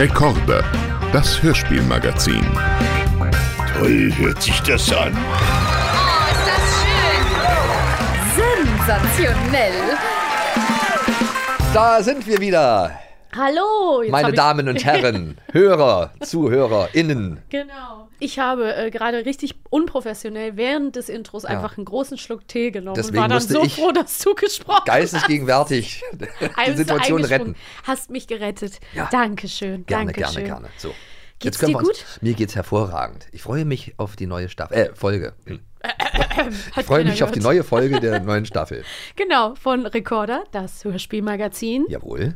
Rekorde, das Hörspielmagazin. Toll hört sich das an. Oh, ist das schön. Sensationell. Da sind wir wieder, Hallo, meine Damen und Herren, Hörer, ZuhörerInnen. Genau. Ich habe äh, gerade richtig unprofessionell während des Intros einfach einen großen Schluck Tee genommen Deswegen und war dann so froh, dass du gesprochen Geistesgegenwärtig die hast. Situation eingesprungen. retten. Hast mich gerettet. Ja. Dankeschön. Gerne, Dankeschön. gerne, gerne. So. Geht's können dir wir uns, gut? Mir geht's hervorragend. Ich freue mich auf die neue Staffel, äh, Folge. Hat Ich freue mich auf die neue Folge der neuen Staffel. Genau, von Recorder, das Hörspielmagazin. Jawohl.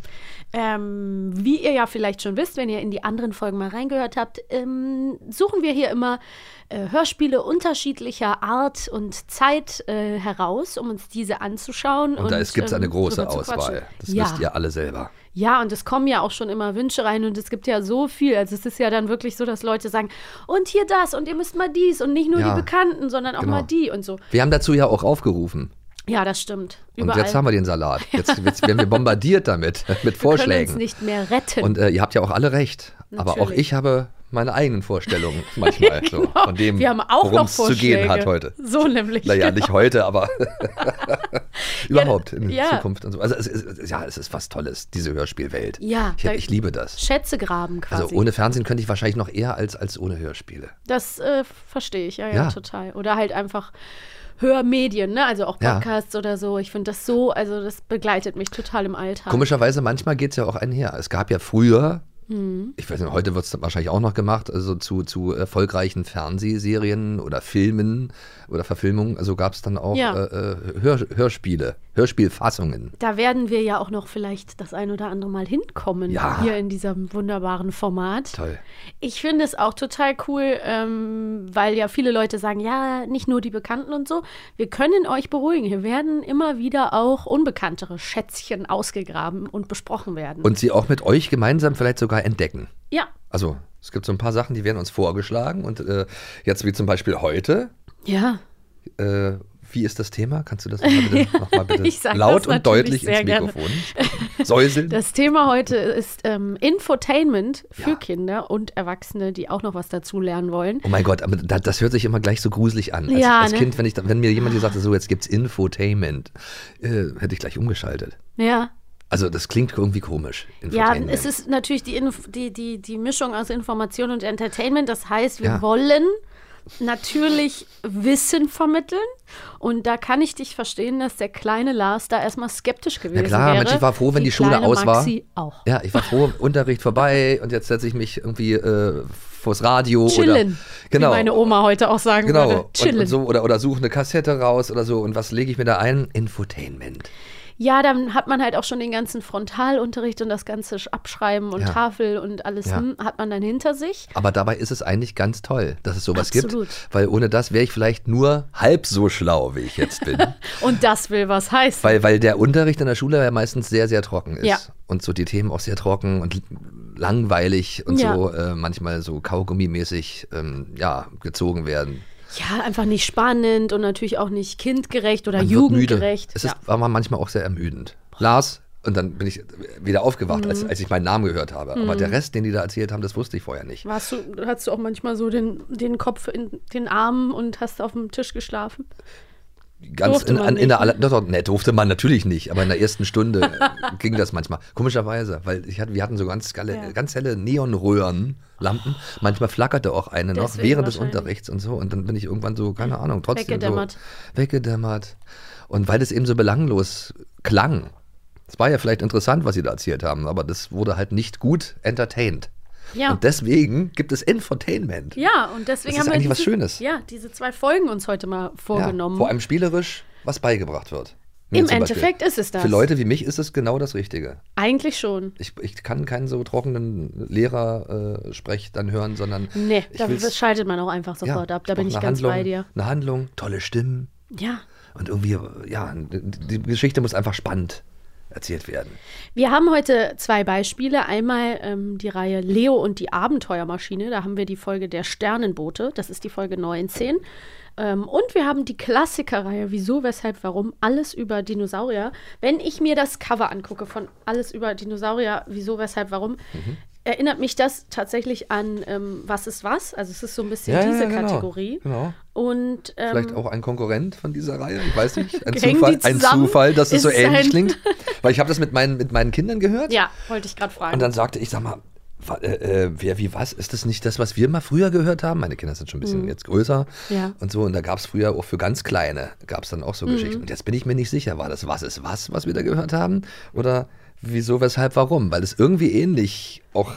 Ähm, wie ihr ja vielleicht schon wisst, wenn ihr in die anderen Folgen mal reingehört habt, ähm, suchen wir hier immer äh, Hörspiele unterschiedlicher Art und Zeit äh, heraus, um uns diese anzuschauen. Und, da gibt es eine ähm, große Auswahl. Das ja. wisst ihr alle selber. Ja, und es kommen ja auch schon immer Wünsche rein und es gibt ja so viel. Also es ist ja dann wirklich so, dass Leute sagen, und hier das und ihr müsst mal dies und nicht nur Ja, die Bekannten, sondern auch genau. mal die und so. Wir haben dazu ja auch aufgerufen. Ja, das stimmt. Und Überall. jetzt haben wir den Salat. Jetzt, jetzt werden wir bombardiert damit, mit wir können uns Vorschlägen. nicht mehr retten. Und äh, ihr habt ja auch alle recht. Aber auch Natürlich. ich habe meine eigenen Vorstellungen manchmal. So, von dem, wir haben auch worum noch es zu gehen hat heute. So nämlich. Naja, genau. nicht heute, aber überhaupt in ja. Zukunft und so. Also es ist, ja, es ist was Tolles, diese Hörspielwelt. Ja, ich, ich liebe das. Schätze graben quasi. Also ohne Fernsehen könnte ich wahrscheinlich noch eher als, als ohne Hörspiele. Das äh, verstehe ich, ja, ja, Ja. total. Oder halt einfach Hörmedien, ne? Also auch Ja. Podcasts oder so. Ich finde das so, also das begleitet mich total im Alltag. Komischerweise, manchmal geht es ja auch einher. Es gab ja früher, Mhm. ich weiß nicht, heute wird es wahrscheinlich auch noch gemacht, also zu, zu erfolgreichen Fernsehserien oder Filmen oder Verfilmungen, also gab es dann auch Ja. äh, äh, Hör, Hörspiele, Hörspielfassungen. Da werden wir ja auch noch vielleicht das ein oder andere Mal hinkommen, Ja. hier in diesem wunderbaren Format. Toll. Ich finde es auch total cool, ähm, weil ja viele Leute sagen, ja, nicht nur die Bekannten und so. Wir können euch beruhigen. Hier werden immer wieder auch unbekanntere Schätzchen ausgegraben und besprochen werden. Und sie auch mit euch gemeinsam vielleicht sogar entdecken. ja, Also es gibt so ein paar Sachen, die werden uns vorgeschlagen und äh, jetzt wie zum Beispiel heute. ja. Äh, wie ist das Thema? Kannst du das nochmal bitte, noch mal bitte laut und deutlich ins gerne. Mikrofon säuseln? Das Thema heute ist ähm, Infotainment für Ja. Kinder und Erwachsene, die auch noch was dazu lernen wollen. Oh mein Gott, aber das, das hört sich immer gleich so gruselig an. Als, Ja, als ne? Kind, wenn, ich, wenn mir jemand gesagt hat, so jetzt gibt's Infotainment, äh, hätte ich gleich umgeschaltet. Ja. Also das klingt irgendwie komisch. Ja, es ist natürlich die, Inf die, die, die Mischung aus Information und Entertainment. Das heißt, wir Ja. wollen natürlich Wissen vermitteln. Und da kann ich dich verstehen, dass der kleine Lars da erstmal skeptisch gewesen Ja klar, wäre. Mensch, ich war froh, wenn die, Schule kleine aus war. Maxi auch. Ja, ich war froh, Unterricht vorbei und jetzt setze ich mich irgendwie äh, vors Radio Chillen, oder genau. wie meine Oma heute auch sagen Genau, würde. und, Chillen. und so, oder, oder suche eine Kassette raus oder so. Und was lege ich mir da ein? Infotainment. Ja, dann hat man halt auch schon den ganzen Frontalunterricht und das ganze Abschreiben und Ja. Tafel und alles Ja. hm, hat man dann hinter sich. Aber dabei ist es eigentlich ganz toll, dass es sowas Absolut. gibt. Weil ohne das wäre ich vielleicht nur halb so schlau, wie ich jetzt bin. Und das will was heißen. weil, weil der Unterricht in der Schule ja meistens sehr, sehr trocken ist. Ja. Und so die Themen auch sehr trocken und langweilig und so äh, manchmal so kaugummimäßig ähm, ja, gezogen werden. Ja, einfach nicht spannend und natürlich auch nicht kindgerecht oder Man jugendgerecht. Es ja. ist aber manchmal auch sehr ermüdend. Lars, und dann bin ich wieder aufgewacht, Mhm. als, als ich meinen Namen gehört habe. Aber der Rest, den die da erzählt haben, das wusste ich vorher nicht. Warst du, hattest du auch manchmal so den, den Kopf in den Armen und hast auf dem Tisch geschlafen? Ganz Durfte in, an, in der nicht, ne? aller, doch, ne, durfte man natürlich nicht, aber in der ersten Stunde ging das manchmal. Komischerweise, weil ich hatte, wir hatten so ganz, galle, Ja. ganz helle Neonröhrenlampen. Manchmal flackerte auch eine noch Deswegen während des. Unterrichts und so. Und dann bin ich irgendwann so, keine Ahnung, trotzdem Weggedämmert. so weggedämmert. Und weil das eben so belanglos klang, es war ja vielleicht interessant, was sie da erzählt haben, aber das wurde halt nicht gut entertained. Ja. Und deswegen gibt es Infotainment. Ja, und deswegen Das ist haben wir eigentlich was diese, Schönes. Ja, diese zwei Folgen uns heute mal vorgenommen. Ja, vor allem spielerisch, was beigebracht wird. Mir Im Beispiel. Endeffekt ist es das. Für Leute wie mich ist es genau das Richtige. Eigentlich schon. Ich, ich kann keinen so trockenen Lehrer-Sprech dann hören, sondern Nee, da schaltet man auch einfach sofort ab. Da bin ich ganz eine bei Handlung, dir. Eine Handlung, tolle Stimmen Ja. und irgendwie, ja, die Geschichte muss einfach spannend erzählt werden. Wir haben heute zwei Beispiele. Einmal ähm, die Reihe Leo und die Abenteuermaschine. Da haben wir die Folge Der Sternenbote. Das ist die Folge 19. Ähm, und wir haben die Klassikerreihe Wieso, Weshalb, Warum? Alles über Dinosaurier. Wenn ich mir das Cover angucke von Alles über Dinosaurier, Wieso, Weshalb, Warum, erinnert mich das tatsächlich an ähm, Was ist was? Also es ist so ein bisschen Ja, ja, diese genau, Kategorie. genau. Und ähm, Vielleicht auch ein Konkurrent von dieser Reihe, ich weiß nicht. Ein Zufall, ein? Zufall, dass es so ähnlich klingt. Weil ich habe das mit meinen, mit meinen Kindern gehört. ja, wollte ich gerade fragen. Und dann sagte ich, sag mal, äh, äh, wer wie was? Ist das nicht das, was wir mal früher gehört haben? Meine Kinder sind schon ein bisschen jetzt größer Mhm. Ja. Mhm. und so. Und da gab es früher auch für ganz Kleine, gab es dann auch so Geschichten. Und jetzt bin ich mir nicht sicher, war das was ist was, was wir da gehört haben? Oder wieso, weshalb, warum? Weil es irgendwie ähnlich auch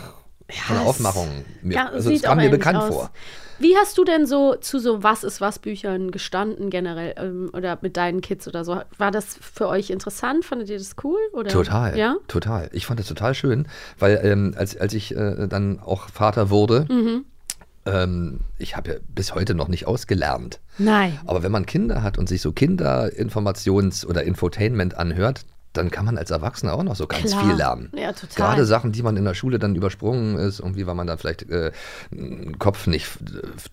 von der Aufmachung mir, Ja, also es kam mir bekannt aus. vor. Wie hast du denn so zu so Was ist was Büchern gestanden generell ähm, oder mit deinen Kids oder so? War das für euch interessant? Fandet ihr das cool? Oder? Total, Ja? total. Ich fand das total schön, weil ähm, als, als ich äh, dann auch Vater wurde, Mhm. ähm, ich habe ja bis heute noch nicht ausgelernt. Nein. Aber wenn man Kinder hat und sich so Kinderinformations- oder Infotainment anhört, dann kann man als Erwachsener auch noch so ganz Klar. viel lernen. Ja, total. Gerade Sachen, die man in der Schule dann übersprungen ist, irgendwie, weil man da vielleicht äh, einen Kopf nicht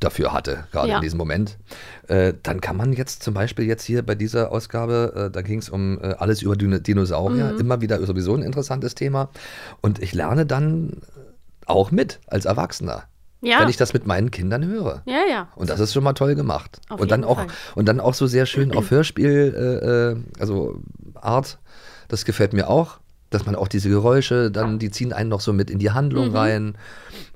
dafür hatte, gerade Ja. in diesem Moment. Äh, dann kann man jetzt zum Beispiel jetzt hier bei dieser Ausgabe, äh, da ging es um äh, alles über Dino Dinosaurier, Mhm. immer wieder sowieso ein interessantes Thema. Und ich lerne dann auch mit als Erwachsener, Ja. wenn ich das mit meinen Kindern höre. Ja, ja. Und das ist schon mal toll gemacht. Auf und dann auch Fall. und dann auch so sehr schön auf Hörspiel, äh, äh, also Art. Das gefällt mir auch, dass man auch diese Geräusche, dann die ziehen einen noch so mit in die Handlung Mhm. rein.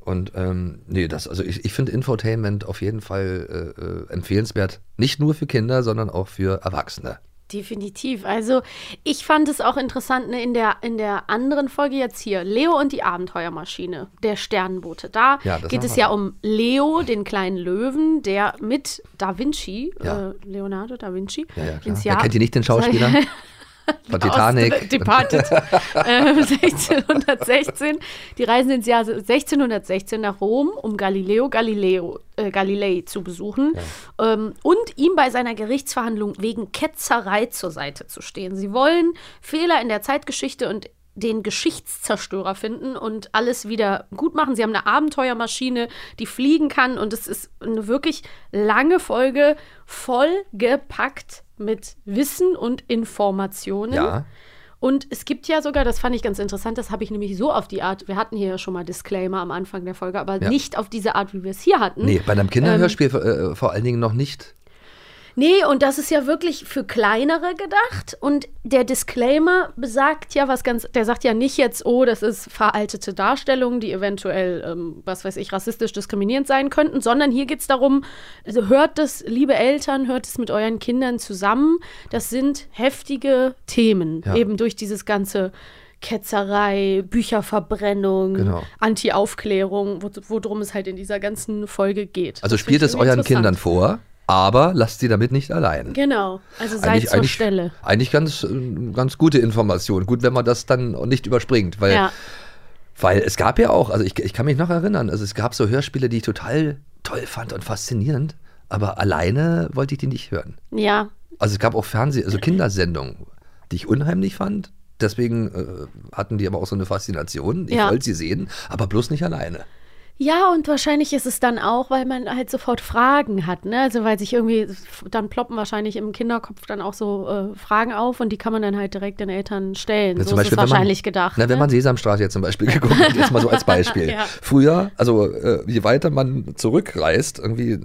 Und ähm, nee, das also ich, ich finde Infotainment auf jeden Fall äh, äh, empfehlenswert, nicht nur für Kinder, sondern auch für Erwachsene. Definitiv. Also ich fand es auch interessant ne, in, der, in der anderen Folge jetzt hier, Leo und die Abenteuermaschine, der Sternenbote. Da Ja, geht es ja um Leo, den kleinen Löwen, der mit Da Vinci, Ja. äh, Leonardo da Vinci, Ja, ja, klar. ins Jahr kennt ihr nicht den Schauspieler? Von Titanic. Departed. ähm, 1616. Die reisen ins Jahr 1616 nach Rom, um Galileo Galileo, äh, Galilei zu besuchen ähm, und ihm bei seiner Gerichtsverhandlung wegen Ketzerei zur Seite zu stehen. Sie wollen Fehler in der Zeitgeschichte und den Geschichtszerstörer finden und alles wieder gut machen. Sie haben eine Abenteuermaschine, die fliegen kann und es ist eine wirklich lange Folge vollgepackt mit Wissen und Informationen. Ja. Und es gibt ja sogar, das fand ich ganz interessant, das habe ich nämlich so auf die Art, wir hatten hier ja schon mal Disclaimer am Anfang der Folge, aber Ja. nicht auf diese Art, wie wir es hier hatten. Nee, bei einem Ähm, Kinderhörspiel äh, vor allen Dingen noch nicht. Nee, und das ist ja wirklich für kleinere gedacht. Und der Disclaimer besagt ja was ganz, der sagt ja nicht jetzt, oh, das ist veraltete Darstellungen, die eventuell, ähm, was weiß ich, rassistisch diskriminierend sein könnten, sondern hier geht es darum, also hört das, liebe Eltern, hört es mit euren Kindern zusammen. Das sind heftige Themen, Ja. eben durch dieses ganze Ketzerei, Bücherverbrennung, Genau. Anti-Aufklärung, wo- worum es halt in dieser ganzen Folge geht. Also Das spielt es euren. Kindern vor, aber lasst sie damit nicht allein. Genau, also seid zur Stelle. Eigentlich ganz, äh, ganz gute Information. Gut, wenn man das dann nicht überspringt, weil, Ja. weil es gab ja auch, also ich, ich kann mich noch erinnern, also es gab so Hörspiele, die ich total toll fand und faszinierend, aber alleine wollte ich die nicht hören. Ja, Also es gab auch Fernseh, also Kindersendungen, die ich unheimlich fand. Deswegen äh, hatten die aber auch so eine Faszination. Ich Ja. wollte sie sehen, aber bloß nicht alleine. Ja, und wahrscheinlich ist es dann auch, weil man halt sofort Fragen hat, ne? Also weil sich irgendwie, dann ploppen wahrscheinlich im Kinderkopf dann auch so äh, Fragen auf und die kann man dann halt direkt den Eltern stellen. Ja, so zum ist es Beispiel, wenn wahrscheinlich man, gedacht. Na, wenn ne? man Sesamstraße jetzt zum Beispiel geguckt hat, jetzt mal so als Beispiel. Ja. Früher, also äh, je weiter man zurückreist, irgendwie,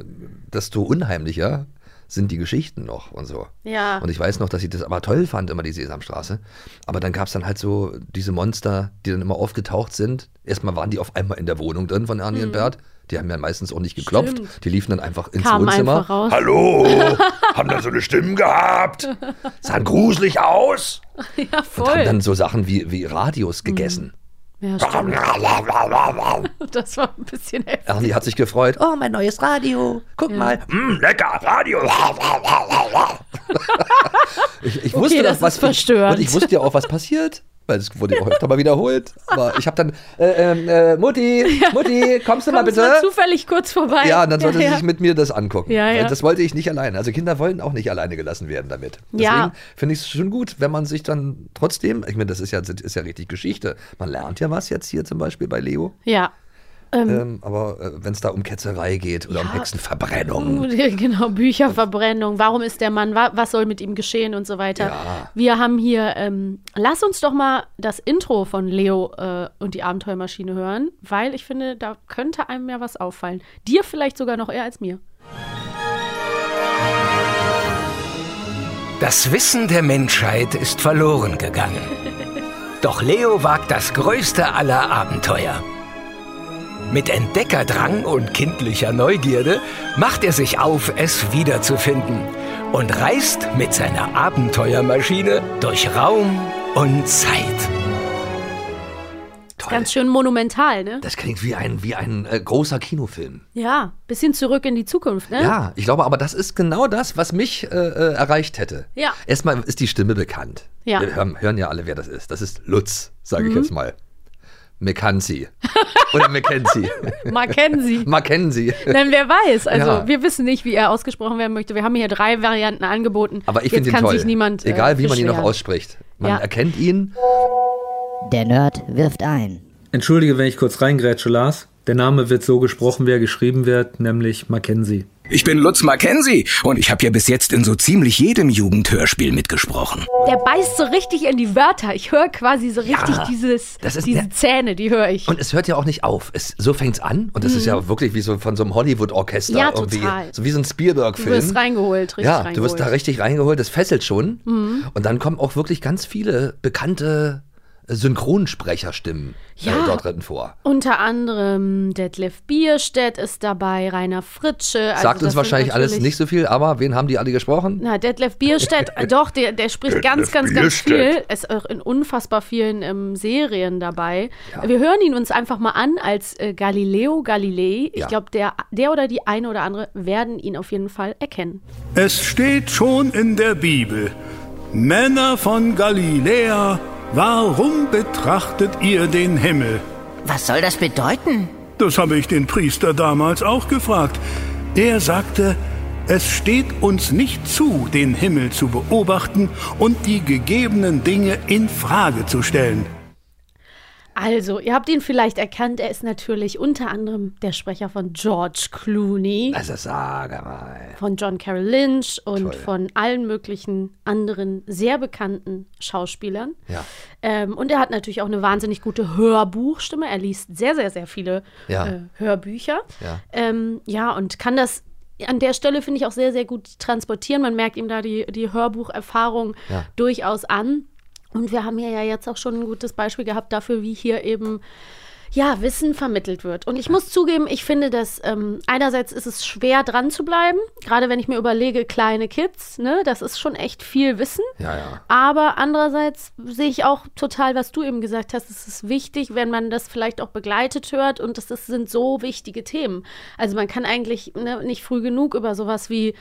desto unheimlicher sind die Geschichten noch und so. Ja. Und ich weiß noch, dass ich das aber toll fand, immer die Sesamstraße. Aber dann gab es dann halt so diese Monster, die dann immer aufgetaucht sind. Erstmal waren die auf einmal in der Wohnung drin von Ernie und Bert. Die haben ja meistens auch nicht geklopft. Mhm. Stimmt. Die liefen dann einfach ins Kamen Wohnzimmer. einfach. Hallo, haben da so eine Stimme gehabt? Sahen gruselig aus? Ja, Und haben voll. dann so Sachen wie, wie Radios gegessen. Ja. Das war ein bisschen heftig. Ernie hat sich gefreut. Oh, mein neues Radio. Guck mal. Mm, lecker, Radio. Ich, ich Okay, wusste das doch, was ist verstörend. Ich, und ich wusste ja auch, was passiert. Weil es wurde ja auch öfter mal wiederholt. Aber ich habe dann, äh, ähm, äh, Mutti, Mutti, kommst du mal Kommst bitte? mal zufällig kurz vorbei. Ja, und dann sollte ja, sie sich mit mir das angucken. Ja, ja. Weil Das wollte ich nicht alleine. Also Kinder wollen auch nicht alleine gelassen werden damit. Deswegen Ja. finde ich es schon gut, wenn man sich dann trotzdem, ich meine, das ist ja, das ist ja richtig Geschichte. Man lernt ja was jetzt hier zum Beispiel bei Leo. Ja, Ähm, aber äh, wenn es da um Ketzerei geht oder um Ja. Hexenverbrennung. Genau, Bücherverbrennung, warum ist der Mann, wa was soll mit ihm geschehen und so weiter. Ja. Wir haben hier, ähm, lass uns doch mal das Intro von Leo äh, und die Abenteuermaschine hören, weil ich finde, da könnte einem ja was auffallen. Dir vielleicht sogar noch eher als mir. Das Wissen der Menschheit ist verloren gegangen. Doch Leo wagt das größte aller Abenteuer. Mit Entdeckerdrang und kindlicher Neugierde macht er sich auf, es wiederzufinden und reist mit seiner Abenteuermaschine durch Raum und Zeit. Toll. Ganz schön monumental, ne? Das klingt wie ein, wie ein äh, großer Kinofilm. Ja, bisschen zurück in die Zukunft, ne? Ja, ich glaube aber, das ist genau das, was mich äh, äh, erreicht hätte. Ja. Erstmal ist die Stimme bekannt. Ja. Wir hören, hören ja alle, wer das ist. Das ist Lutz, sage ich jetzt mal. Mackenzie. Oder Mackenzie. Mackenzie. Mackenzie. Denn wer weiß, also Ja. wir wissen nicht, wie er ausgesprochen werden möchte. Wir haben hier drei Varianten angeboten. Aber ich finde ihn kann toll. sich niemand. äh, Egal, wie man ihn noch ausspricht. Man Ja. erkennt ihn. Der Nerd wirft ein. Entschuldige, wenn ich kurz reingrätsche, Lars. Der Name wird so gesprochen, wie er geschrieben wird, nämlich Mackenzie. Ich bin Lutz Mackenzie und ich habe ja bis jetzt in so ziemlich jedem Jugendhörspiel mitgesprochen. Der beißt so richtig in die Wörter. Ich höre quasi so richtig dieses, das ist diese der- Zähne, die höre ich. Und es hört ja auch nicht auf. Es, so fängt's an. Und das ist ja wirklich wie so von so einem Hollywood-Orchester. Mhm. Ja, irgendwie. total. So wie so ein du Spielberg-Film. wirst reingeholt, richtig ja, reingeholt. Mhm. du wirst da richtig reingeholt, das fesselt schon. Und dann kommen auch wirklich ganz viele bekannte Synchronsprecherstimmen Ja. äh, dort drin vor. Unter anderem Detlef Bierstedt ist dabei, Rainer Fritsche. Also Sagt das uns wahrscheinlich alles nicht so viel, aber wen haben die alle gesprochen? Na, Detlef Bierstedt, äh, doch, der, der spricht ganz, ganz, ganz viel. Ist auch in unfassbar vielen ähm, Serien dabei. Wir hören ihn uns einfach mal an als äh, Galileo Galilei. Ich Ja. glaube, der, der oder die eine oder andere werden ihn auf jeden Fall erkennen. Es steht schon in der Bibel. Männer von Galiläa, warum betrachtet ihr den Himmel? Was soll das bedeuten? Das habe ich den Priester damals auch gefragt. Er sagte, es steht uns nicht zu, den Himmel zu beobachten und die gegebenen Dinge in Frage zu stellen. Also, ihr habt ihn vielleicht erkannt. Er ist natürlich unter anderem der Sprecher von George Clooney, Also sage mal. von John Carroll Lynch und Toll. von allen möglichen anderen sehr bekannten Schauspielern. Ja. Ähm, und er hat natürlich auch eine wahnsinnig gute Hörbuchstimme. Er liest sehr, sehr, sehr viele Ja. äh, Hörbücher. Ja. Ähm, ja, und kann das an der Stelle, finde ich, auch sehr, sehr gut transportieren. Man merkt ihm da die, die Hörbucherfahrung Ja. durchaus an. Und wir haben hier ja jetzt auch schon ein gutes Beispiel gehabt dafür, wie hier eben ja, Wissen vermittelt wird. Und ich muss zugeben, ich finde, dass ähm, einerseits ist es schwer dran zu bleiben, gerade wenn ich mir überlege, kleine Kids, ne, das ist schon echt viel Wissen. Ja, ja. Aber andererseits sehe ich auch total, was du eben gesagt hast, es ist wichtig, wenn man das vielleicht auch begleitet hört und das, das sind so wichtige Themen. Also man kann eigentlich ne, nicht früh genug über sowas wie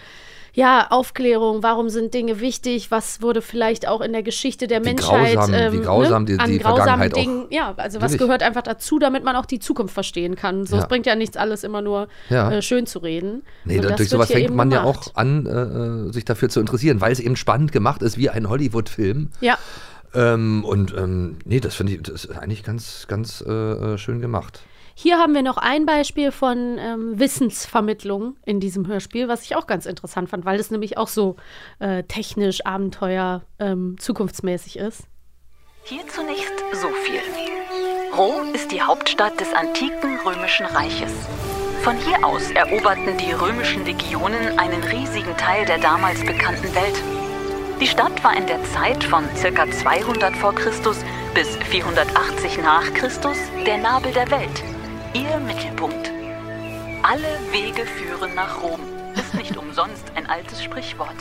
ja, Aufklärung, warum sind Dinge wichtig, was wurde vielleicht auch in der Geschichte der Wie Menschheit grausam- ähm, wie grausam die- an die grausamen Vergangenheit auch Dingen, ja, also was gehört einfach dazu, damit man auch die Zukunft verstehen kann. So, Ja. es bringt ja nichts, alles immer nur Ja. äh, schön zu reden. Nee, da- durch sowas fängt man ja gemacht. auch an, äh, äh, sich dafür zu interessieren, weil es eben spannend gemacht ist, wie ein Hollywood-Film. Ja. Ähm, und ähm, nee, das finde ich, das ist eigentlich ganz, ganz äh, äh, schön gemacht. Hier haben wir noch ein Beispiel von ähm, Wissensvermittlung in diesem Hörspiel, was ich auch ganz interessant fand, weil es nämlich auch so äh, technisch, Abenteuer, ähm, zukunftsmäßig ist. Hier zunächst so viel. Rom ist die Hauptstadt des antiken römischen Reiches. Von hier aus eroberten die römischen Legionen einen riesigen Teil der damals bekannten Welt. Die Stadt war in der Zeit von ca. 200 vor Christus bis 480 nach Christus der Nabel der Welt, ihr Mittelpunkt. Alle Wege führen nach Rom, ist nicht umsonst ein altes Sprichwort.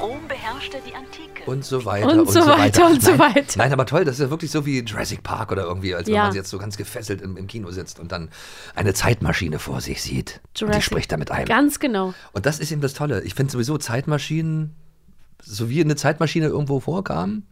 Rom beherrschte die Antike. Und so weiter. Und so weiter und so nein, weiter. Nein, aber toll, das ist ja wirklich so wie Jurassic Park oder irgendwie, als wenn Ja. man jetzt so ganz gefesselt im, im Kino sitzt und dann eine Zeitmaschine vor sich sieht. Und die Jurassic- spricht da mit einem. Ganz genau. Und das ist eben das Tolle. Ich finde sowieso Zeitmaschinen, so wie eine Zeitmaschine irgendwo vorkam,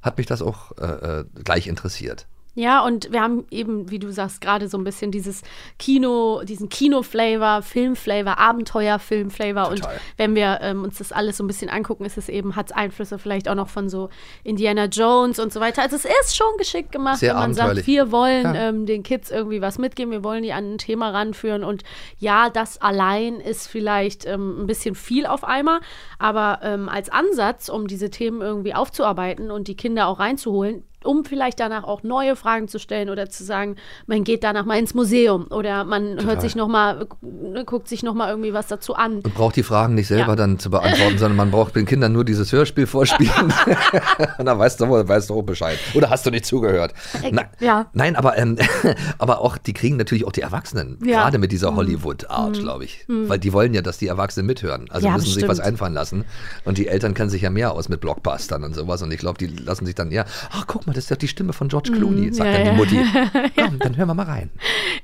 hat mich das auch äh, äh, gleich interessiert. Ja, und wir haben eben, wie du sagst, gerade so ein bisschen dieses Kino, diesen Kino-Flavor, Film-Flavor, Abenteuer-Film-Flavor. Und wenn wir ähm, uns das alles so ein bisschen angucken, ist es eben, hat Einflüsse vielleicht auch noch von so Indiana Jones und so weiter. Also es ist schon geschickt gemacht, Sehr wenn man sagt, wir wollen Ja. ähm, den Kids irgendwie was mitgeben, wir wollen die an ein Thema ranführen. Und ja, das allein ist vielleicht ähm, ein bisschen viel auf einmal, aber ähm, als Ansatz, um diese Themen irgendwie aufzuarbeiten und die Kinder auch reinzuholen, um vielleicht danach auch neue Fragen zu stellen oder zu sagen, man geht danach mal ins Museum oder man hört sich noch mal, äh, guckt sich noch mal irgendwie was dazu an. Und braucht die Fragen nicht selber Ja. dann zu beantworten, sondern man braucht den Kindern nur dieses Hörspiel vorspielen. Und dann weißt du, weißt du auch Bescheid. Oder hast du nicht zugehört? Na, ja. Nein, aber, ähm, aber auch, die kriegen natürlich auch die Erwachsenen, Ja. gerade mit dieser Hollywood-Art, glaube ich. Weil die wollen ja, dass die Erwachsenen mithören. Also Ja, müssen sich was bestimmt. einfallen lassen. Und die Eltern kennen sich ja mehr aus mit Blockbustern und sowas. Und ich glaube, die lassen sich dann eher, ach guck mal, das ist ja die Stimme von George Clooney, sagt ja, dann die ja. Mutti. Komm, dann hören wir mal rein.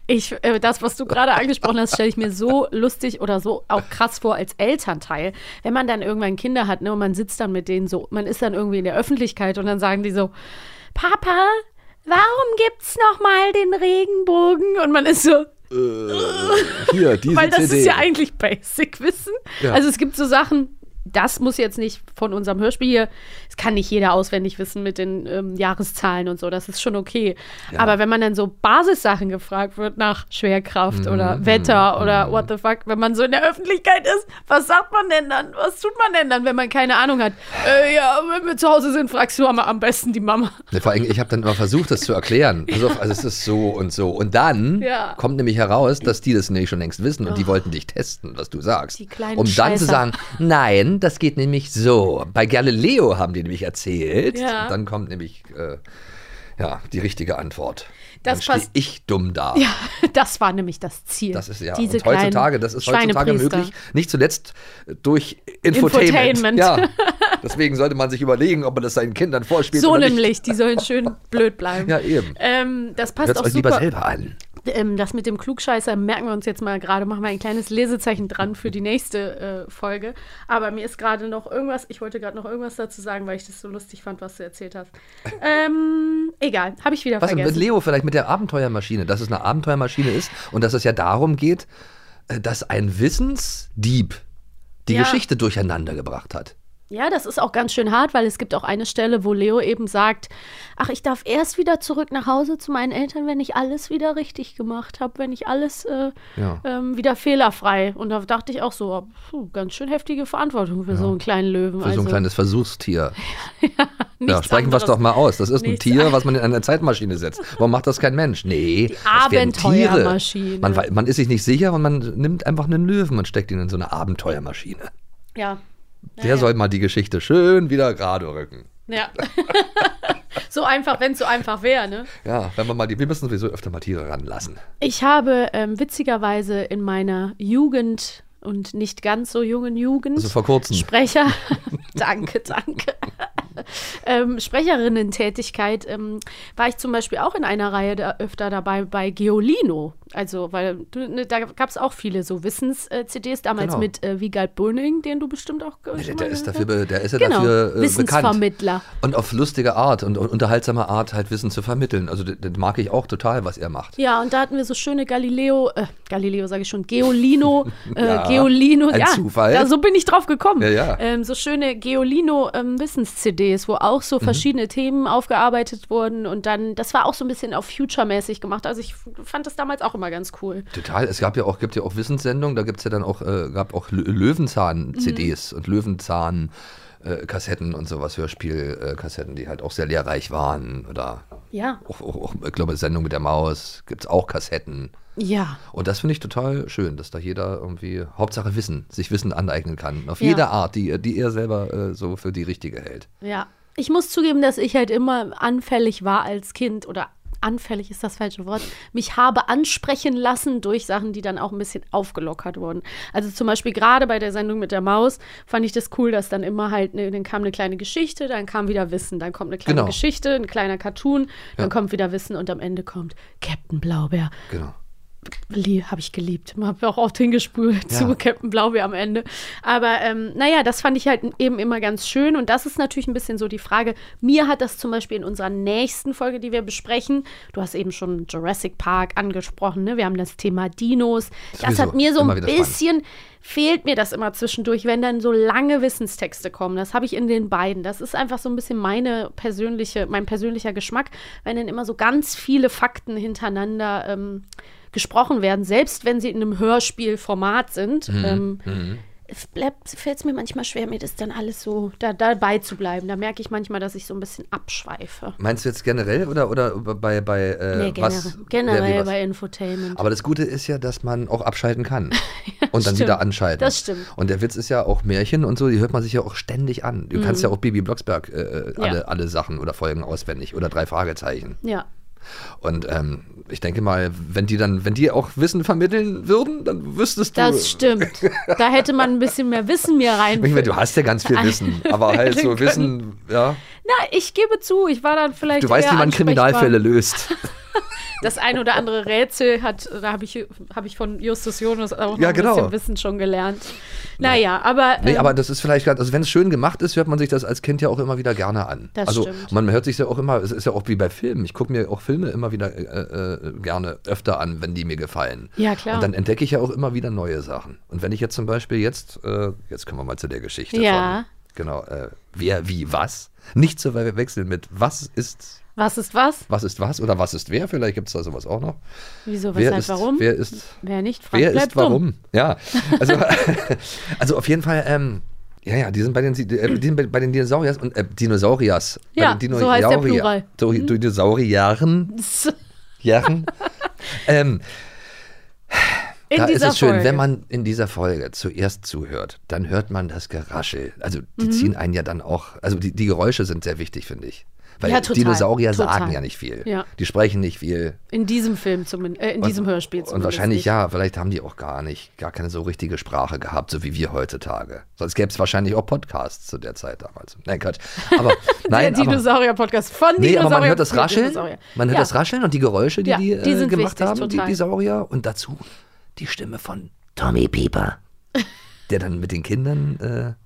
Ich, äh, das, was du gerade angesprochen hast, stelle ich mir so lustig oder so auch krass vor als Elternteil. Wenn man dann irgendwann Kinder hat ne, und man sitzt dann mit denen so, man ist dann irgendwie in der Öffentlichkeit und dann sagen die so, Papa, warum gibt's noch mal den Regenbogen? Und man ist so, Hier, diese weil das CD. ist ja eigentlich Basic-Wissen. Ja. Also es gibt so Sachen, das muss jetzt nicht von unserem Hörspiel hier, kann nicht jeder auswendig wissen mit den ähm, Jahreszahlen und so, das ist schon okay. Aber wenn man dann so Basissachen gefragt wird nach Schwerkraft Mhm, oder Wetter oder what the fuck, wenn man so in der Öffentlichkeit ist, was sagt man denn dann? Was tut man denn dann, wenn man keine Ahnung hat? Äh, ja, wenn wir zu Hause sind, fragst du am besten die Mama. Ne, Vor allem, ich habe dann immer versucht, das zu erklären. Auf, also es ist so und so. Und dann Ja. kommt nämlich heraus, dass die das nämlich schon längst wissen und die wollten dich testen, was du sagst. Um dann zu Scheißer. sagen, nein, das geht nämlich so. Bei Galileo haben die nämlich erzählt. Ja. Dann kommt nämlich äh, ja, die richtige Antwort. Das dann passt- ich dumm da. Ja, das war nämlich das Ziel. Das ist ja Diese und heutzutage, das ist heutzutage möglich, nicht zuletzt durch Infotainment. Infotainment. Ja. Deswegen sollte man sich überlegen, ob man das seinen Kindern vorspielt So nämlich, die sollen schön blöd bleiben. Ja, eben. Ähm, das passt Hört auch euch super. lieber selber an. Ähm, das mit dem Klugscheißer merken wir uns jetzt mal gerade, machen wir ein kleines Lesezeichen dran für die nächste äh, Folge. Aber mir ist gerade noch irgendwas, ich wollte gerade noch irgendwas dazu sagen, weil ich das so lustig fand, was du erzählt hast. Ähm, egal, habe ich wieder Was denn, mit vergessen. Leo vielleicht mit der Abenteuermaschine, dass es eine Abenteuermaschine ist und dass es ja darum geht, äh, dass ein Wissensdieb die Ja. Geschichte durcheinander gebracht hat. Ja, das ist auch ganz schön hart, weil es gibt auch eine Stelle, wo Leo eben sagt, ach, ich darf erst wieder zurück nach Hause zu meinen Eltern, wenn ich alles wieder richtig gemacht habe, wenn ich alles äh, Ja. ähm, wieder fehlerfrei. Und da dachte ich auch so, puh, ganz schön heftige Verantwortung für so einen kleinen Löwen. Für so ein kleines Versuchstier. Ja, nichts sprechen wir es doch mal aus. Das ist ein Nichts Tier, was man in eine Zeitmaschine setzt. Warum macht das kein Mensch? Nee, werden Abenteuermaschine. Tiere. Man, man ist sich nicht sicher und man nimmt einfach einen Löwen und steckt ihn in so eine Abenteuermaschine. Ja, Der soll mal die Geschichte schön wieder gerade rücken. ja. so einfach, wenn es so einfach wäre, ne? Ja, wenn wir mal die, wir müssen sowieso öfter mal Tiere ranlassen. Ich habe ähm, witzigerweise in meiner Jugend und nicht ganz so jungen Jugend Also vor kurzem. Sprecher, danke, danke. ähm, Sprecherinnen-Tätigkeit ähm, war ich zum Beispiel auch in einer Reihe da öfter dabei bei Geolino. Also, weil du, ne, da gab es auch viele so Wissens-CDs, damals Genau. mit äh, Wiegald Böning, den du bestimmt auch Der, schon der ist gehört dafür, hast. der ist ja Genau, dafür äh, bekannt. Wissensvermittler. Und auf lustige Art und, und unterhaltsame Art halt Wissen zu vermitteln. Also den, den mag ich auch total, was er macht. Ja, und da hatten wir so schöne Galileo, äh, Galileo sage ich schon, Geolino, äh, Ja, Geolino, ein ja, Zufall. Da, so bin ich drauf gekommen. Ja, ja. Ähm, so schöne Geolino-Wissens-CDs, wo auch Mhm. so verschiedene Themen aufgearbeitet wurden und dann, das war auch so ein bisschen auf Future-mäßig gemat. Also ich fand das damals auch immer ganz cool. Total. Es gab ja auch, gibt ja auch Wissenssendungen, da gibt es ja dann auch, äh, gab auch Lö- Löwenzahn-CDs Mhm. und Löwenzahn. äh, Kassetten und sowas, Hörspielkassetten, die halt auch sehr lehrreich waren. Oder Ja. auch, auch, auch ich glaube, Sendung mit der Maus gibt es auch Kassetten. Ja. Und das finde ich total schön, dass da jeder irgendwie, Hauptsache Wissen, sich Wissen aneignen kann. Auf Ja. jede Art, die, die er selber äh, so für die richtige hält. Ja. Ich muss zugeben, dass ich halt immer anfällig war als Kind oder anfällig ist das falsche Wort, mich habe ansprechen lassen durch Sachen, die dann auch ein bisschen aufgelockert wurden. Also zum Beispiel gerade bei der Sendung mit der Maus fand ich das cool, dass dann immer halt, ne, dann kam eine kleine Geschichte, dann kam wieder Wissen, dann kommt eine kleine Genau. Geschichte, ein kleiner Cartoon, dann Ja. kommt wieder Wissen und am Ende kommt Captain Blaubeer. Genau. Habe ich geliebt. Habe auch oft hingespült Ja. zu Captain Blaubeer am Ende. Aber ähm, naja, das fand ich halt eben immer ganz schön. Und das ist natürlich ein bisschen so die Frage. Mir hat das zum Beispiel in unserer nächsten Folge, die wir besprechen, du hast eben schon Jurassic Park angesprochen, ne? Wir haben das Thema Dinos. Das Sowieso, hat mir so immer ein wieder spannend. bisschen fehlt mir das immer zwischendurch, wenn dann so lange Wissenstexte kommen. Das habe ich in den beiden. Das ist einfach so ein bisschen meine persönliche, mein persönlicher Geschmack, wenn dann immer so ganz viele Fakten hintereinander ähm, gesprochen werden, selbst wenn sie in einem Hörspielformat sind. Mhm. Ähm, bleibt, fällt es mir manchmal schwer, mir das dann alles so da, dabei zu bleiben. Da merke ich manchmal, dass ich so ein bisschen abschweife. Meinst du jetzt generell oder, oder bei, bei äh, nee, generell, was? generell was? bei Infotainment. Aber das Gute ist ja, dass man auch abschalten kann und dann stimmt. wieder anschalten. Das stimmt. Und der Witz ist ja auch Märchen und so, die hört man sich ja auch ständig an. Du kannst ja auch Bibi Blocksberg äh, alle, Mhm. Ja. alle Sachen oder Folgen auswendig oder drei Fragezeichen. ja. Und ähm, ich denke mal, wenn die dann, wenn die auch Wissen vermitteln würden, dann wüsstest du. Das stimmt. Da hätte man ein bisschen mehr Wissen mir rein. Ich meine, du hast ja ganz viel Wissen, aber halt so. Wissen, ja. Na, ich gebe zu, ich war dann vielleicht. Du weißt, wie man. Kriminalfälle löst. Das ein oder andere Rätsel hat, da habe ich, hab ich von Justus Jonas auch Ja, ein genau. bisschen Wissen schon gelernt. Naja, aber. Nee, ähm, aber das ist vielleicht gerade, also wenn es schön gemacht ist, hört man sich das als Kind ja auch immer wieder gerne an. Das also stimmt. man hört sich ja auch immer, es ist ja auch wie bei Filmen. Ich gucke mir auch Filme immer wieder äh, äh, gerne öfter an, wenn die mir gefallen. Ja, klar. Und dann entdecke ich ja auch immer wieder neue Sachen. Und wenn ich jetzt zum Beispiel jetzt, äh, jetzt kommen wir mal zu der Geschichte Ja. von, genau, äh, wer, wie, was. Nicht zu wechseln mit was ist, was ist was? was ist was oder was ist wer. Vielleicht gibt es da sowas auch noch. Wieso, wer weshalb, ist, warum? Wer ist, Wer nicht fragt, Wer ist warum? Ja, also, also auf jeden Fall, ähm, ja, ja, die sind bei den, äh, die bei- bei den Dinosauriers und äh, Dinosauriers. Ja, bei den so heißt der Dinosaurier- Plural. So, Dinosauriern. Jahren. ähm, In da ist es schön, Folge. wenn man in dieser Folge zuerst zuhört, dann hört man das Geraschel. Also die Mhm. ziehen einen ja dann auch, also die, die Geräusche sind sehr wichtig, finde ich. Weil Ja, Dinosaurier total. sagen ja nicht viel. Ja. Die sprechen nicht viel. In diesem Film zumindest, äh, in diesem Hörspiel zumindest. Und wahrscheinlich nicht. ja, vielleicht haben die auch gar nicht, gar keine so richtige Sprache gehabt, so wie wir heutzutage. Sonst gäbe es wahrscheinlich auch Podcasts zu der Zeit damals. Nein, Quatsch. Aber nein, der Dinosaurier-Podcast von nee, Dinosaurier. aber man hört das Rascheln, Dinosaurier. man hört ja. das Rascheln und die Geräusche, die die, die äh, gemacht wichtig, haben, die, die Saurier. Und dazu die Stimme von Tommy Pieper, der dann mit den Kindern äh,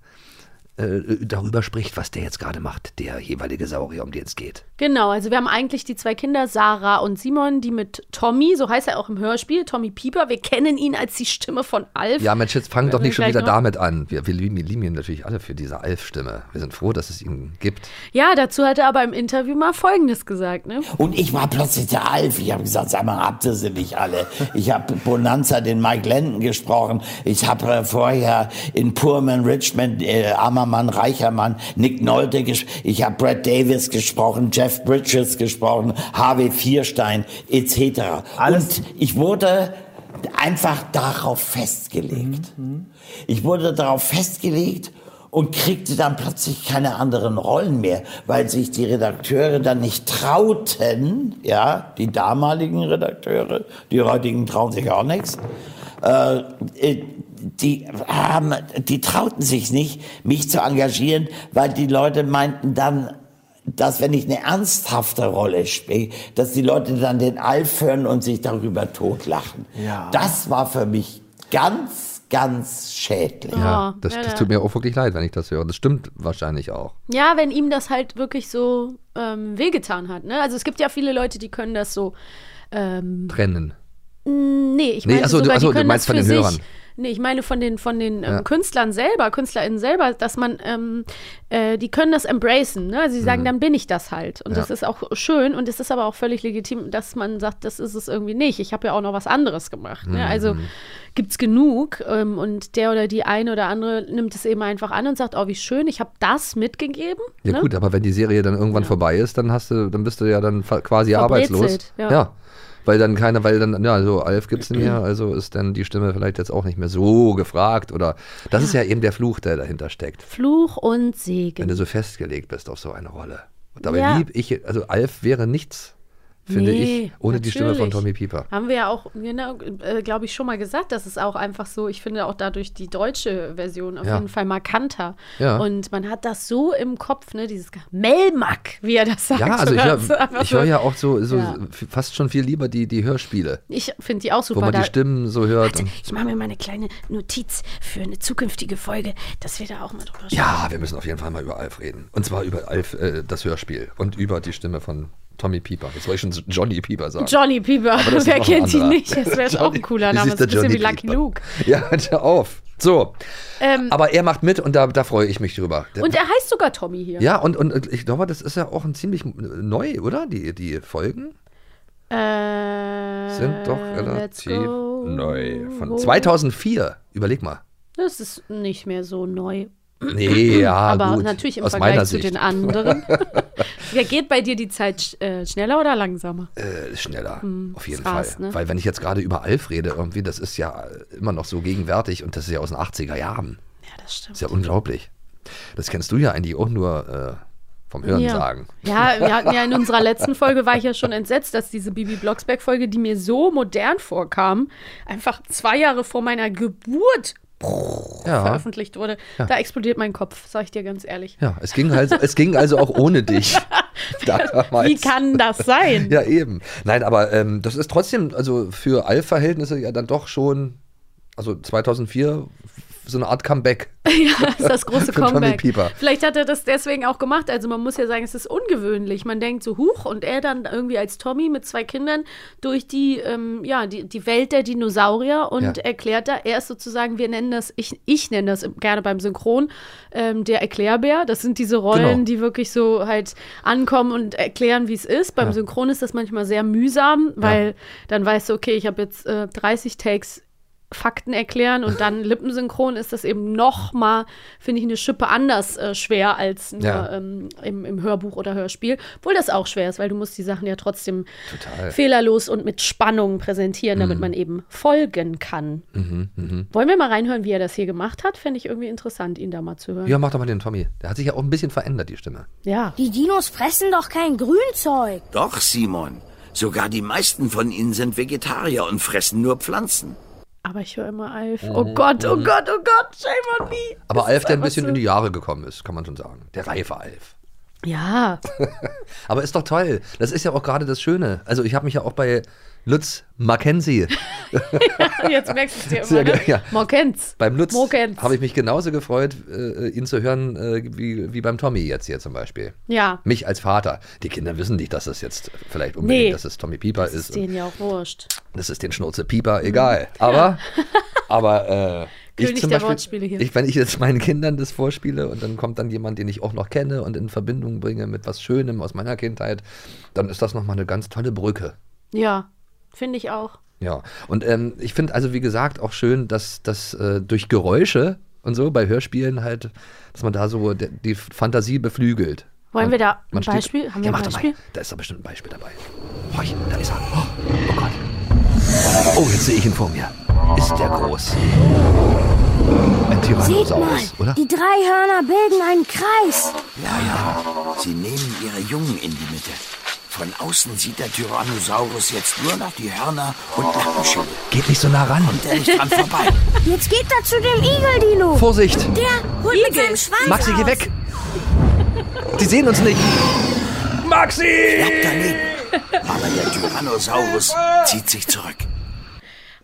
äh, darüber spricht, was der jetzt gerade macht, der jeweilige Saurier, um den es geht. Genau, also wir haben eigentlich die zwei Kinder, Sarah und Simon, die mit Tommy, so heißt er auch im Hörspiel, Tommy Pieper, wir kennen ihn als die Stimme von Alf. Ja, Mensch, jetzt fang doch nicht schon wieder noch- damit an. Wir, wir lieben, lieben ihn natürlich alle für diese Alf-Stimme. Wir sind froh, dass es ihn gibt. Ja, dazu hat er aber im Interview mal Folgendes gesagt, ne? Und ich war plötzlich der Alf. Ich habe gesagt, sag mal, habt ihr sie nicht alle? Ich habe Bonanza den Mike Landon gesprochen. Ich habe äh, vorher in Poorman, Richmond, äh, armer Mann, reicher Mann, Nick Nolte. Ich habe Brad Davis gesprochen, Jeff Bridges gesprochen, Harvey Vierstein etc. Und ich wurde einfach darauf festgelegt. Ich wurde darauf festgelegt und kriegte dann plötzlich keine anderen Rollen mehr, weil sich die Redakteure dann nicht trauten, ja, die damaligen Redakteure, die heutigen trauen sich auch nichts, die haben, die trauten sich nicht, mich zu engagieren, weil die Leute meinten dann, dass wenn ich eine ernsthafte Rolle spiele, dass die Leute dann den Alf hören und sich darüber totlachen. Ja. Das war für mich ganz, ganz schädlich. Ja, das, ja, das ja. tut mir auch wirklich leid, wenn ich das höre. Das stimmt wahrscheinlich auch. Ja, wenn ihm das halt wirklich so ähm, wehgetan hat, ne? Also es gibt ja viele Leute, die können das so, ähm, Trennen. Nee, ich Nee, meine ach so, du- sogar, ach so, die du meinst das von den sich. Hörern. Nee, ich meine von den, von den ähm, Ja. Künstlern selber, KünstlerInnen selber, dass man, ähm, äh, die können das embracen. Ne? Sie sagen, dann bin ich das halt. Und Mhm. Ja. das ist auch schön und es ist aber auch völlig legitim, dass man sagt, das ist es irgendwie nicht. Ich habe ja auch noch was anderes gemacht. Ne? Also Mhm. gibt es genug ähm, und der oder die eine oder andere nimmt es eben einfach an und sagt, oh, wie schön, ich habe das mitgegeben. Ja ne? gut, aber wenn die Serie dann irgendwann vorbei ist, dann hast du, dann bist du ja dann quasi Verbrezelt, arbeitslos. ja. Weil dann keiner, weil dann, ja, so Alf gibt's nicht mehr, also ist dann die Stimme vielleicht jetzt auch nicht mehr so gefragt oder das ist ja eben der Fluch, der dahinter steckt. Fluch und Wenn Segen. du so festgelegt bist auf so eine Rolle. Und dabei Ja. lieb ich, also Alf wäre nichts finde Nee, ich, ohne die Stimme von natürlich. Tommy Pieper. Haben wir ja auch, genau, äh, glaube ich, schon mal gesagt, dass es auch einfach so, ich finde auch dadurch die deutsche Version auf Ja. jeden Fall markanter. Ja. Und man hat das so im Kopf, ne, dieses Melmac, wie er das sagt. Ja, also ich, oder hör, so, höre ja auch so, so Ja. fast schon viel lieber die, die Hörspiele, Ich finde die auch super. wo man Da- die Stimmen so hört. Warte, ich mache mir mal eine kleine Notiz für eine zukünftige Folge, dass wir da auch mal drüber sprechen. ja, wir müssen auf jeden Fall mal über Alf reden. Und zwar über Alf, äh, das Hörspiel und über die Stimme von Tommy Pieper. Jetzt wollte ich schon Johnny Pieper sagen. Johnny Pieper, wer kennt ihn nicht? Das wäre auch ein cooler Name. Das ist ein bisschen wie Lucky Pieper? Luke. Ja, hör auf. So, Ähm, aber er macht mit und da, da freue ich mich drüber. Und er heißt sogar Tommy hier. ja, und, und ich glaube, das ist ja auch ein ziemlich neu, oder? Die, die Folgen Äh, sind doch relativ neu. Von 2004. Überleg mal. Das ist nicht mehr so neu. Nee, ja, Aber gut. natürlich im Aus Vergleich zu den anderen. Wer geht bei dir die Zeit äh, schneller oder langsamer? Äh, schneller, Hm, auf jeden Fall. ne? Weil wenn ich jetzt gerade über Alf rede, irgendwie, das ist ja immer noch so gegenwärtig und das ist ja aus den 80er Jahren. Ja, das stimmt. ist ja unglaublich. Das kennst du ja eigentlich auch nur äh, vom Hören ja. sagen. Ja, wir hatten ja in unserer letzten Folge war ich ja schon entsetzt, dass diese Bibi Blocksberg-Folge, die mir so modern vorkam, einfach zwei Jahre vor meiner Geburt Ja. veröffentlicht wurde. Ja. Da explodiert mein Kopf, sag ich dir ganz ehrlich. Ja, es ging also, es ging also auch ohne dich. damals. Wie kann das sein? Ja, eben. Nein, aber ähm, das ist trotzdem, also für Alf-Verhältnisse ja dann doch schon, also 2004 so eine Art Comeback. Ja, ist das große Comeback. Vielleicht hat er das deswegen auch gemacht. Also man muss ja sagen, es ist ungewöhnlich. Man denkt so, huch, und er dann irgendwie als Tommy mit zwei Kindern durch die, ähm, ja, die, die Welt der Dinosaurier und Ja. erklärt da, er ist sozusagen, wir nennen das, ich, ich nenne das gerne beim Synchron, ähm, der Erklärbär. Das sind diese Rollen, Genau. die wirklich so halt ankommen und erklären, wie es ist. Beim Ja. Synchron ist das manchmal sehr mühsam, weil dann weißt du, okay, ich habe jetzt äh, 30 Takes Fakten erklären und dann lippensynchron ist das eben noch mal, finde ich, eine Schippe anders äh, schwer als nur Ja. ähm, im, im Hörbuch oder Hörspiel. Obwohl das auch schwer ist, weil du musst die Sachen ja trotzdem Total. fehlerlos und mit Spannung präsentieren, damit Mhm. man eben folgen kann. Mhm, mhm. Wollen wir mal reinhören, wie er das hier gemacht hat? Fände ich irgendwie interessant, ihn da mal zu hören. Ja, mach doch mal den Tommy. Der hat sich ja auch ein bisschen verändert, die Stimme. Ja. Die Dinos fressen doch kein Grünzeug. Doch, Simon. Sogar die meisten von ihnen sind Vegetarier und fressen nur Pflanzen. Aber ich höre immer Alf. Mhm, Oh Gott, oh mhm. Gott, oh Gott, shame on me. Aber Das Alf, der ein bisschen so. in die Jahre gekommen ist, kann man schon sagen. Der reife Alf. Ja, Aber ist doch toll. Das ist ja auch gerade das Schöne. Also ich habe mich ja auch bei Lutz Mackenzie. jetzt merkst du es dir immer, ne? ja. Morkenz. Beim Lutz habe ich mich genauso gefreut, äh, ihn zu hören, äh, wie, wie beim Tommy jetzt hier zum Beispiel. Ja. Mich als Vater. Die Kinder wissen nicht, dass das jetzt vielleicht unbedingt, Nee. dass es Tommy Pieper Das ist. ist denen ja auch wurscht. Das ist den Schnurze Pieper, egal. Aber, aber äh, ich zum der Beispiel, Wortspiele hier. Ich, wenn ich jetzt meinen Kindern das vorspiele und dann kommt dann jemand, den ich auch noch kenne und in Verbindung bringe mit was Schönem aus meiner Kindheit, dann ist das nochmal eine ganz tolle Brücke. Ja, finde ich auch. Ja, und ähm, ich finde also, wie gesagt, auch schön, dass das äh, durch Geräusche und so bei Hörspielen halt, dass man da so de- die Fantasie beflügelt. Wollen Man- wir da ein man steht- Beispiel? Haben wir ja, ein Beispiel? Mal. Da ist doch bestimmt ein Beispiel dabei. Horch, da ist er. Oh, oh Gott. Oh, jetzt sehe ich ihn vor mir. Ist der groß. Ein Seht mal, Tyrannosaurus, oder? die drei Hörner bilden einen Kreis. Ja, ja. Sie nehmen ihre Jungen in die Mitte. Von außen sieht der Tyrannosaurus jetzt nur noch die Hörner und Nackenschimmel. Geht nicht so nah ran. Kommt er nicht dran vorbei. Jetzt geht er zu dem Igel-Dino. Vorsicht! Der holt mit seinem Schwanz Maxi, geh weg! Die sehen uns nicht. Maxi! Knapp daneben. Aber der Tyrannosaurus zieht sich zurück.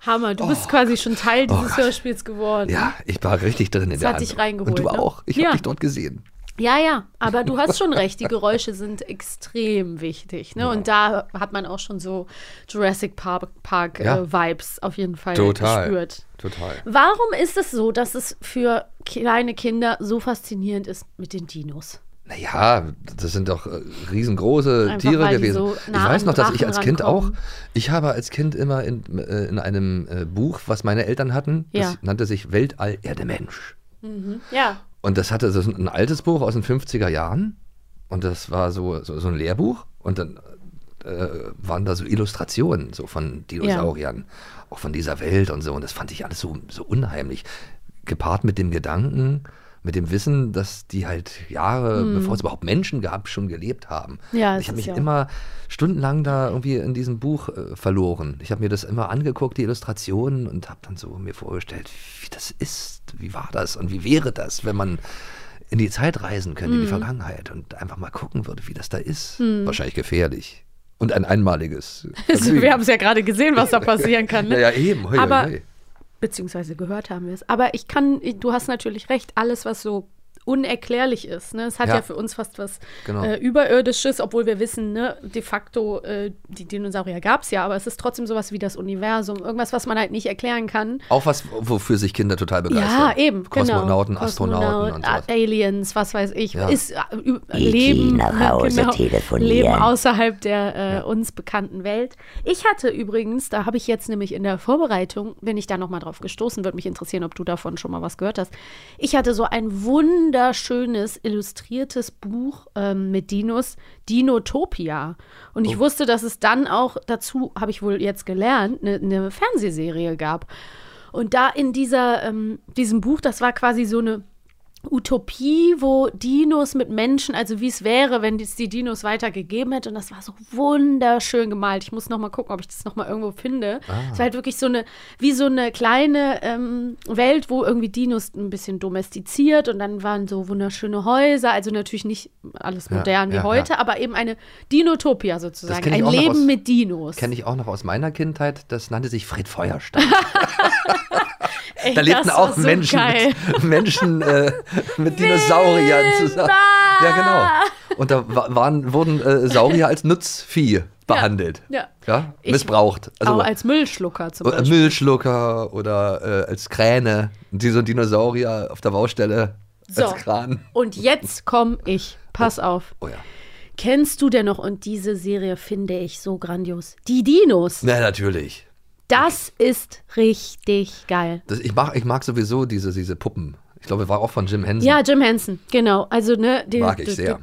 Hammer, du bist quasi schon Teil dieses Hörspiels geworden. Oh Ja, ich war richtig drin in Das der hat dich reingeholt, Und du ne? auch. Ich Ja. habe dich dort gesehen. Ja, ja, aber du hast schon recht, die Geräusche sind extrem wichtig. Ne? Und da hat man auch schon so Jurassic Park, Park Ja. äh, Vibes auf jeden Fall Total. gespürt. Total. Warum ist es so, dass es für kleine Kinder so faszinierend ist mit den Dinos? Naja, das sind doch äh, riesengroße Einfach, Tiere gewesen. so nah ich weiß noch, dass ich als Kind auch, ich habe als Kind immer in, äh, in einem äh, Buch, was meine Eltern hatten, das Ja. nannte sich Weltall Erde Mensch. Mhm. Ja. Und das hatte das ist ein altes Buch aus den 50er Jahren. Und das war so, so, so ein Lehrbuch. Und dann äh, waren da so Illustrationen so von Dinosauriern, auch von dieser Welt und so. Und das fand ich alles so, so unheimlich. Gepaart mit dem Gedanken, mit dem Wissen, dass die halt Jahre, Hm. bevor es überhaupt Menschen gab, schon gelebt haben. Ja, ich habe mich ja- immer stundenlang da irgendwie in diesem Buch äh, verloren. Ich habe mir das immer angeguckt, die Illustrationen, und habe dann so mir vorgestellt, wie das ist, wie war das und wie wäre das, wenn man in die Zeit reisen könnte, in die Hm. Vergangenheit und einfach mal gucken würde, wie das da ist. Hm. Wahrscheinlich gefährlich. Und ein einmaliges. Also, wir haben es ja gerade gesehen, was da passieren kann. Ne? Ja, ja, eben. Hoi, Aber, hoi. Beziehungsweise gehört haben wir es. Aber ich kann, du hast natürlich recht, alles, was so unerklärlich ist. Ne? Es hat ja. Ja. für uns fast was Genau. äh, Überirdisches, obwohl wir wissen, ne, de facto, äh, die Dinosaurier gab es ja, aber es ist trotzdem sowas wie das Universum, irgendwas, was man halt nicht erklären kann. Auch was, wofür sich Kinder total begeistern. Ja, eben. Kosmonauten, genau. Astronauten Kosmonaut, und sowas. Aliens, was weiß ich. Ja. Ist äh, Leben, ne, Hause telefonieren. Leben außerhalb der äh, uns bekannten Welt. Ich hatte übrigens, da habe ich jetzt nämlich in der Vorbereitung, wenn ich da noch mal drauf gestoßen, würde mich interessieren, ob du davon schon mal was gehört hast. Ich hatte so ein wunderschönes illustriertes Buch ähm, mit Dinos, Dinotopia. Und ich Oh. wusste, dass es dann auch dazu, habe ich wohl jetzt gelernt, eine ne Fernsehserie gab. Und da in dieser, ähm, diesem Buch, das war quasi so eine Utopie, wo Dinos mit Menschen, also wie es wäre, wenn es die Dinos weitergegeben hätte. Und das war so wunderschön gemalt. Ich muss noch mal gucken, ob ich das noch mal irgendwo finde. Ah. Es war halt wirklich so eine, wie so eine kleine ähm, Welt, wo irgendwie Dinos ein bisschen domestiziert und dann waren so wunderschöne Häuser. Also natürlich nicht alles Ja, modern wie ja, heute, ja. aber eben eine Dinotopia sozusagen. Ein Leben aus- mit Dinos. Kenne ich auch noch aus meiner Kindheit. Das nannte sich Fred Feuerstein. Ey, da lebten auch so Menschen geil. mit, Menschen äh, mit Dinosauriern zusammen. Ja, genau. Und da wa- waren, wurden äh, Saurier als Nutzvieh behandelt. Ja. Ja, Ich- missbraucht. Also, auch als Müllschlucker zum Beispiel. Müllschlucker oder äh, als Kräne. Die so Dinosaurier auf der Baustelle So. als Kran. Und jetzt komme ich. Pass auf. Oh ja. Kennst du denn noch, und diese Serie finde ich so grandios, die Dinos. Na, natürlich. Das ist richtig geil. Das, ich, mag, ich mag sowieso diese, diese Puppen. Ich glaube, war auch von Jim Henson. Ja, Jim Henson, genau. Also, ne, den, Mag ich sehr.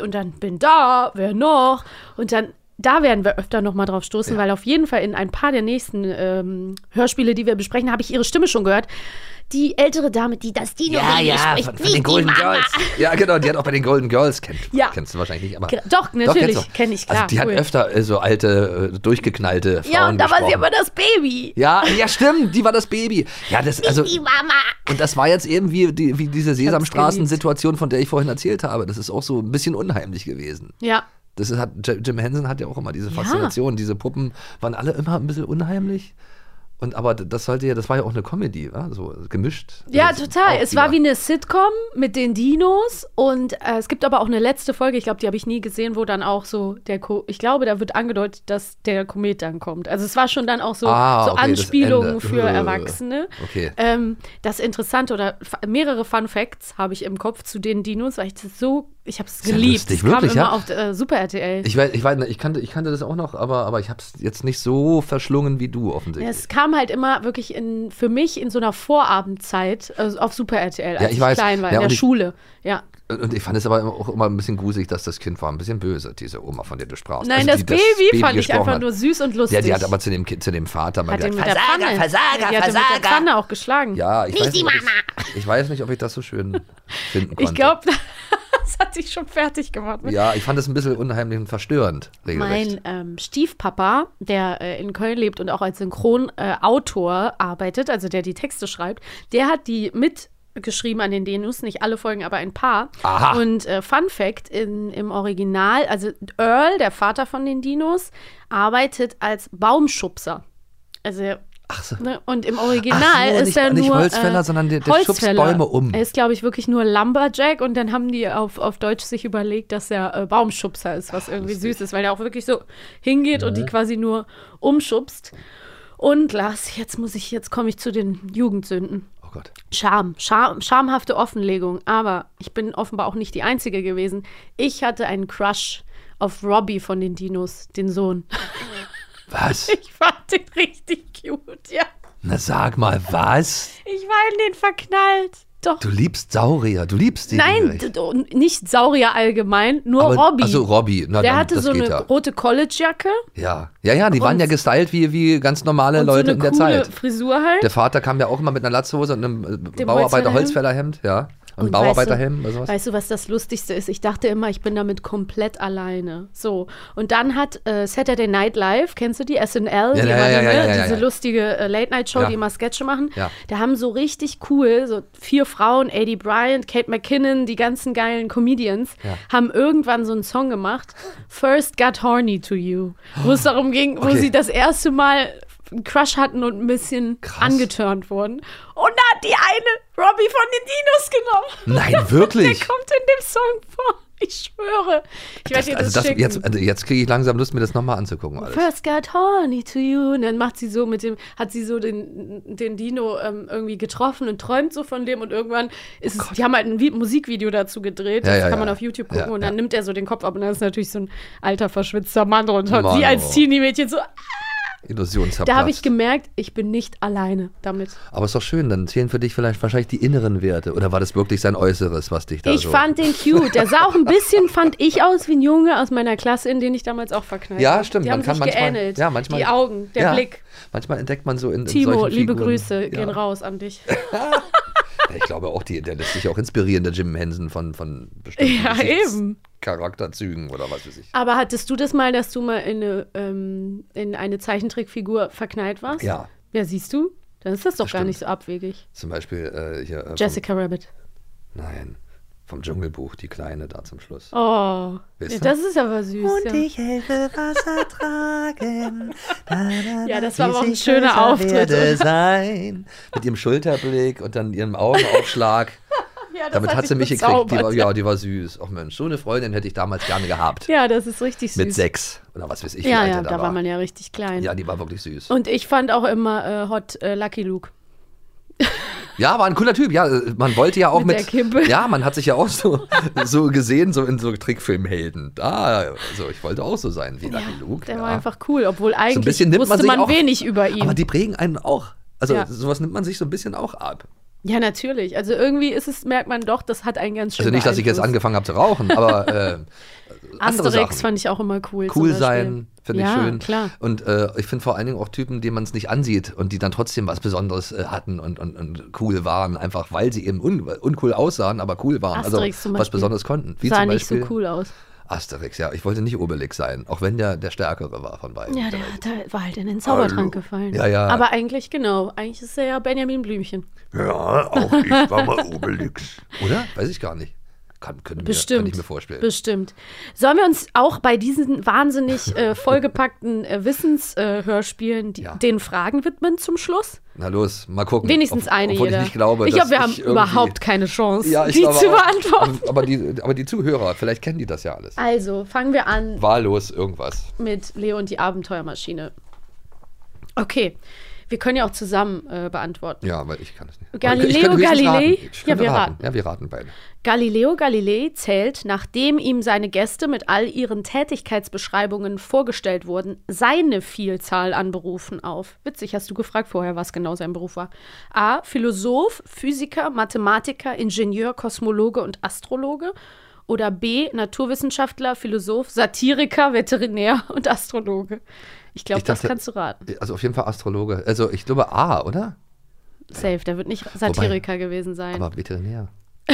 und dann bin da, wer noch? Und dann, da werden wir öfter noch mal drauf stoßen, weil auf jeden Fall in ein paar der nächsten ähm, Hörspiele, die wir besprechen, habe ich ihre Stimme schon gehört. Die ältere Dame, die das Dino Ja, ja, spricht, von, von den Golden. Girls. Ja, genau, die hat auch bei den Golden Girls kennt. Ja. Kennst du wahrscheinlich nicht, aber. Ge- doch, natürlich, kennst du. kenn ich, klar, Also die cool. hat öfter äh, so alte, äh, durchgeknallte Frauen Ja, und da war sie gesprochen. aber das Baby. Ja, ja, stimmt, die war das Baby. Ja, das, also, Die Mama. und das war jetzt eben wie, die, wie diese Sesamstraßen-Situation, von der ich vorhin erzählt habe. Das ist auch so ein bisschen unheimlich gewesen. Ja. Das hat, Jim Henson hat ja auch immer diese Ja. Faszination. Diese Puppen waren alle immer ein bisschen unheimlich. Und aber das sollte ja, das war ja auch eine Comedy, wa? so gemischt. Ja, Das ist total. Es war wie eine Sitcom mit den Dinos und äh, es gibt aber auch eine letzte Folge, ich glaube, die habe ich nie gesehen, wo dann auch so der, Ko ich glaube, da wird angedeutet, dass der Komet dann kommt. Also es war schon dann auch so, Ah, so okay, Anspielungen für Äh, Erwachsene. Okay. Ähm, das Interessante oder mehrere Fun Facts habe ich im Kopf zu den Dinos, weil ich das so, ich habe es Ist ja geliebt. lustig, wirklich, ja? auf äh, Super RTL. Ich, weiß, ich, weiß, ich, kannte, ich kannte das auch noch, aber, aber ich habe es jetzt nicht so verschlungen wie du Ja, offensichtlich. es kam halt immer wirklich in, für mich in so einer Vorabendzeit also auf Super RTL, als Ja, ich weiß. klein war, Ja, in der ich- Schule. Ja. Und ich fand es aber auch immer ein bisschen gruselig, dass das Kind war ein bisschen böse, diese Oma, von der du sprachst. Nein, Also das die Baby fand ich einfach hat. nur süß und lustig. Ja, die hat aber zu dem, Kind, zu dem Vater mal Hat gesagt, mit Versager, Pfanne. Versager, die hat ihn mit der Versager. Pfanne auch geschlagen. Ja, ich Nicht weiß, die nicht, Mama. ich, ich weiß nicht, ob ich das so schön finden konnte. Ich glaube, das hat sich schon fertig gemacht. Ja, ich fand es ein bisschen unheimlich und verstörend, regelrecht. Mein ähm, Stiefpapa, der äh, in Köln lebt und auch als Synchronautor äh, arbeitet, also der die Texte schreibt, der hat die mitgeschrieben an den Dinos, nicht alle Folgen, aber ein paar. Aha. Und äh, Fun Fact, in, im Original, also Earl, der Vater von den Dinos, arbeitet als Baumschubser. Also Ach so. Ne? Und im Original Ach so, ist nicht- er nicht nur Holzfäller, äh, sondern der- der schubst. Bäume um. Er ist, glaube ich, wirklich nur Lumberjack und dann haben die auf, auf Deutsch sich überlegt, dass er äh, Baumschubser ist, was irgendwie süß ist, weil er auch wirklich so hingeht und die quasi nur umschubst. Und Lars, jetzt muss ich, jetzt komme ich zu den Jugendsünden. Gott. Scham, Scham, schamhafte Offenlegung. Aber ich bin offenbar auch nicht die Einzige gewesen. Ich hatte einen Crush auf Robbie von den Dinos, den Sohn. Was? Ich fand den richtig cute, ja. Na sag mal, was? Ich war in den verknallt. Doch. Du liebst Saurier, du liebst die. Nein, nicht Saurier allgemein, nur Aber- Robbie. ach so, Robbie. Na Der dann, hatte so eine ja. rote Collegejacke Ja, ja, ja, die Und- waren ja gestylt wie, wie ganz normale und Leute so in eine der coole Zeit. Frisur halt. Der Vater kam ja auch immer mit einer Latzhose und einem äh, Dem Bauarbeiter. Holzfällerhemd, ja. Und Bauarbeiterhelm oder weißt du, sowas? weißt du, was das Lustigste ist? Ich dachte immer, ich bin damit komplett alleine. So. Und dann hat äh, Saturday Night Live, kennst du die? SNL, Ja, die ja, ja, ne, ja, ja, diese ja. lustige äh, Late-Night-Show, die immer Sketche machen. Ja. Da haben so richtig cool, so vier Frauen, Eddie Bryant, Kate McKinnon, die ganzen geilen Comedians, haben irgendwann so einen Song gemacht, First Got Horny to You, wo es darum ging, wo Okay. sie das erste Mal einen Crush hatten und ein bisschen angeturnt wurden. Und da hat die eine Robbie von den Dinos genommen. Nein, wirklich? Der kommt in dem Song vor. Ich schwöre. Ich werde dir das, also das, jetzt, also jetzt kriege ich langsam Lust, mir das nochmal anzugucken. Alles. First got horny to you. Und dann macht sie so mit dem, hat sie so den, den Dino ähm, irgendwie getroffen und träumt so von dem und irgendwann ist es, die haben halt ein Vi Musikvideo dazu gedreht. Oh Ja, das ja, kann man ja. auf YouTube gucken und dann nimmt er so den Kopf ab und dann ist natürlich so ein alter verschwitzter Mann drunter. Und Mann, sie als oh. Teenie-Mädchen so, Illusion da habe ich gemerkt, ich bin nicht alleine damit. Aber ist doch schön, dann zählen für dich vielleicht wahrscheinlich die inneren Werte. Oder war das wirklich sein Äußeres, was dich da Ich so... fand den cute. Der sah auch ein bisschen, fand ich aus wie ein Junge aus meiner Klasse, in den ich damals auch verknallt Ja, war. stimmt. Die man haben kann sich manchmal, geähnelt. Ja, manchmal. Die Augen, der ja, Blick. Manchmal entdeckt man so in, in Timo, liebe. Grüße ja. gehen raus an dich. Ich glaube auch, die, der lässt sich auch inspirieren, der Jim Henson von, von bestimmten Ja, eben. Charakterzügen oder was weiß ich. Aber hattest du das mal, dass du mal in eine, ähm, in eine Zeichentrickfigur verknallt warst? Ja. Ja, siehst du? Dann ist das doch Das gar stimmt. nicht so abwegig. Zum Beispiel äh, hier. Äh, Jessica Rabbit. Nein, vom Dschungelbuch, die Kleine da zum Schluss. Oh, Weißt ja, du? das ist aber süß. ja. helfe Wasser tragen. Ja, das war aber auch ein schöner Auftritt. Sein. Mit ihrem Schulterblick und dann ihrem Augenaufschlag. Ja, das Damit hat hat sie mich gekriegt. Die war, ja, die war süß. Ach Mensch, so eine Freundin hätte ich damals gerne gehabt. Ja, das ist richtig süß. Mit sechs. Oder was weiß ich, Ja, ja, da da war man ja richtig klein. Ja, die war wirklich süß. Und ich fand auch immer äh, Hot äh, Lucky Luke. Ja, war ein cooler Typ. Ja, äh, man wollte ja auch Mit mit. der Kippe. Ja, man hat sich ja auch so, so gesehen, so in so Trickfilmhelden. Da, also ich wollte auch so sein wie Lucky Luke. Der ja. war einfach cool, obwohl eigentlich so ein wusste man man auch, wenig über ihn. Aber die prägen einen auch. Also Ja. sowas nimmt man sich so ein bisschen auch ab. ja, natürlich. Also irgendwie ist es, merkt man doch, das hat einen ganz schön Also nicht, dass ich jetzt angefangen habe zu rauchen, aber äh, Asterix Sachen. fand ich auch immer cool. Cool sein, finde ich ja, schön. klar. Und äh, ich finde vor allen Dingen auch Typen, denen man es nicht ansieht und die dann trotzdem was Besonderes äh, hatten und, und, und cool waren, einfach weil sie eben un uncool aussahen, aber cool waren. Asterix also zum was Beispiel. Besonderes konnten. Wie Sah zum nicht so Beispiel cool aus. Asterix, ja. Ich wollte nicht Obelix sein, auch wenn der der Stärkere war von beiden. Ja, der, der war halt in den Zaubertrank Hallo. gefallen. Ja, ja. Aber eigentlich, genau, eigentlich ist er ja Benjamin Blümchen. Ja, auch ich war mal Obelix. Oder? Weiß ich gar nicht. Kann, können Bestimmt. Wir, kann ich mir vorstellen. Bestimmt. Sollen wir uns auch bei diesen wahnsinnig äh, vollgepackten äh, Wissenshörspielen die, den Fragen widmen zum Schluss? Na los, mal gucken. Wenigstens Ob- eine jeder. ich glaube, ich glaube, wir haben überhaupt keine Chance, ja, die zu beantworten. Aber die, aber die Zuhörer, vielleicht kennen die das ja alles. Also, fangen wir an Wahllos irgendwas. mit Leo und die Abenteuermaschine. Okay, wir können ja auch zusammen äh, beantworten. Ja, weil ich kann es nicht. Galileo Galilei? Ja, wir raten. raten. Ja, wir raten beide. Galileo Galilei zählt, nachdem ihm seine Gäste mit all ihren Tätigkeitsbeschreibungen vorgestellt wurden, seine Vielzahl an Berufen auf. Witzig, hast du gefragt vorher, was genau sein Beruf war. A. Philosoph, Physiker, Mathematiker, Ingenieur, Kosmologe und Astrologe. Oder B. Naturwissenschaftler, Philosoph, Satiriker, Veterinär und Astrologe. Ich glaube, das kannst du raten. Also auf jeden Fall Astrologe. Also ich glaube A, oder? Safe, der wird nicht Satiriker gewesen sein. Aber Veterinär.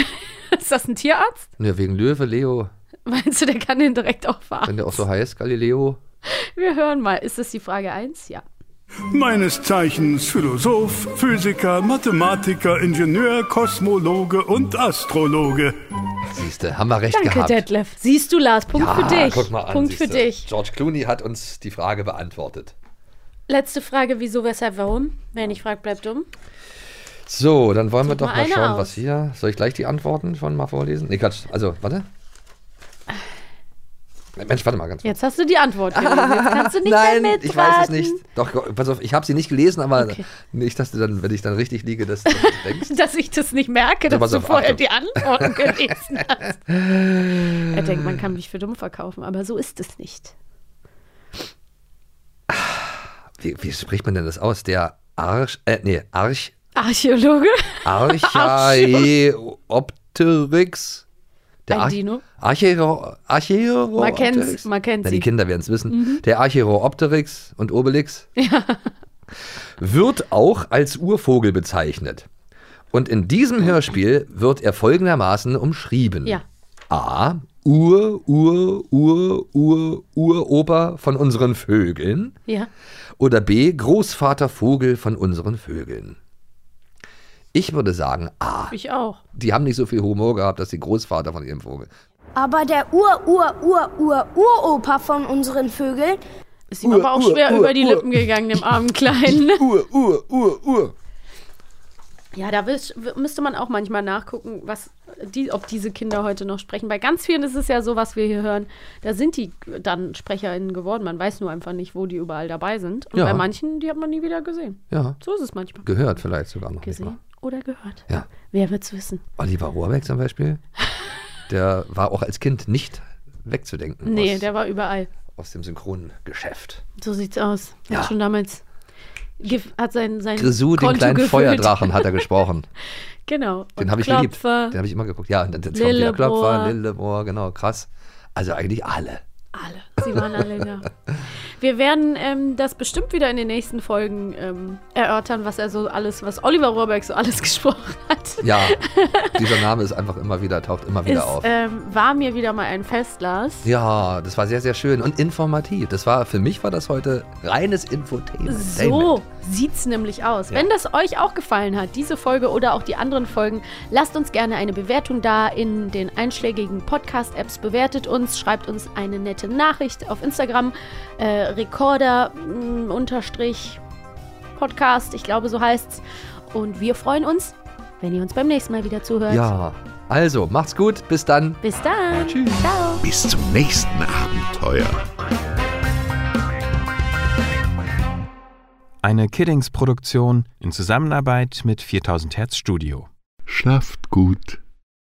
Ist das ein Tierarzt? Ja, wegen Löwe, Leo. Meinst du, der kann den direkt auch Wenn der auch so heißt, Galileo. Wir hören mal. Ist das die Frage 1? Ja. Meines Zeichens Philosoph, Physiker, Mathematiker, Ingenieur, Kosmologe und Astrologe. Siehste, haben wir recht Danke, gehabt. Detlef. Siehst du, Lars, Punkt ja, für dich. Guck mal an, Punkt für siehste. dich. George Clooney hat uns die Frage beantwortet. Letzte Frage: Wieso, weshalb, warum? Wer nicht fragt, bleibt dumm. So, dann wollen wir Such doch mal mal schauen, aus. was hier. Soll ich gleich die Antworten schon mal vorlesen? Nee, Quatsch. Also, warte. Mensch, warte mal ganz kurz. Jetzt hast du die Antwort gelesen. Jetzt kannst du nicht Nein, mehr ich weiß es nicht. Doch, pass auf, ich habe sie nicht gelesen, aber Okay. nicht, dass du dann, wenn ich dann richtig liege, dass du denkst. Dass ich das nicht merke, dass pass du vorher Achtung. die Antworten gelesen hast. er denkt, man kann mich für dumm verkaufen, aber so ist es nicht. Wie, wie spricht man denn das aus? Der Arsch, äh, nee, Arch, Archäologe? Archaeopteryx. Ein Arch- Dino? Archero, Archero Man kennt's, man kennt Na, die Kinder werden es wissen. Mhm. Der Archeropteryx und Obelix wird auch als Urvogel bezeichnet Und in diesem Hörspiel wird er folgendermaßen umschrieben. Ja. A. Ur, Ur, Ur, Ur, Uropa von unseren Vögeln. Ja. Oder B. Großvater Vogel von unseren Vögeln. Ich würde sagen A. Ich auch. Die haben nicht so viel Humor gehabt, dass die Großvater von ihrem Vogel. Aber der Ur-Ur-Ur-Ur-Uropa von unseren Vögeln Ist ihm aber auch Ur, schwer Ur, über die Ur. Lippen gegangen, dem armen Kleinen. Ur, Ur, Ur, Ur. Ja, da müsste man auch manchmal nachgucken, was die, ob diese Kinder heute noch sprechen. Bei ganz vielen ist es ja so, was wir hier hören, da sind die dann SprecherInnen geworden. Man weiß nur einfach nicht, wo die überall dabei sind. Und Ja. bei manchen, die hat man nie wieder gesehen. Ja. So ist es manchmal. Gehört vielleicht sogar noch. Nicht Gesehen mal. Oder gehört. Ja. Wer wird's wissen? Oliver Rohrbeck zum Beispiel. Der war auch als Kind nicht wegzudenken Nee, aus, der war überall. aus dem Synchrongeschäft. So sieht's aus. Ja. Hat schon damals hat sein, sein Grisou, den kleinen gefüllt. Feuerdrachen, hat er gesprochen. Genau. Den habe ich geliebt. Klopfer. Den habe ich immer geguckt. Ja, und dann kommt Lillebohr. wieder Klopfer, Lillebohr, genau, krass. Also eigentlich alle. Alle. Sie waren alle da. Wir werden ähm, das bestimmt wieder in den nächsten Folgen ähm, erörtern, was er so alles, was Oliver Rohrbeck so alles gesprochen hat. Ja, dieser Name ist einfach immer wieder, taucht immer wieder Ist, auf. ähm, war mir wieder mal ein Fest, Lars. Ja, das war sehr, sehr schön und informativ. Das war, für mich war das heute reines Infotainment. So sieht's nämlich aus. Ja. Wenn das euch auch gefallen hat, diese Folge oder auch die anderen Folgen, lasst uns gerne eine Bewertung da in den einschlägigen Podcast-Apps. Bewertet uns, schreibt uns eine nette Nachricht auf Instagram. Äh, Recorder mh, unterstrich Podcast, ich glaube, so heißt's. Und wir freuen uns, wenn ihr uns beim nächsten Mal wieder zuhört. Ja, also macht's gut, bis dann. Bis dann. Tschüss. Ciao. Bis zum nächsten Abenteuer. Eine Kiddings-Produktion in Zusammenarbeit mit 4000 Hertz Studio. Schlaft gut.